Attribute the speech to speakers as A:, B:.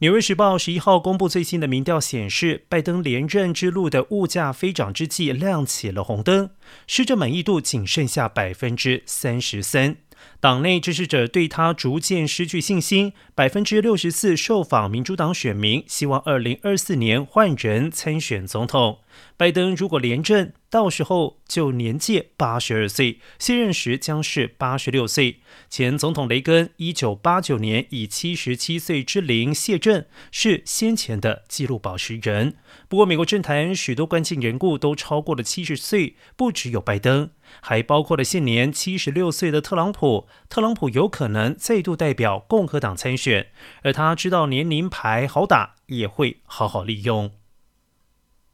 A: 纽约时报十一号公布最新的民调显示，拜登连任之路的物价飞涨之际亮起了红灯，施政满意度仅剩下百分之三十三。党内支持者对他逐渐失去信心，百分之六十四受访民主党选民希望二零二四年换人参选总统。拜登如果连任，到时候就年届八十二岁，卸任时将是八十六岁。前总统雷根一九八九年以七十七岁之龄卸任，是先前的纪录保持人。不过，美国政坛许多关键人物都超过了七十岁，不只有拜登，还包括了现年七十六岁的特朗普。特朗普有可能再度代表共和党参选，而他知道年龄牌好打，也会好好利用。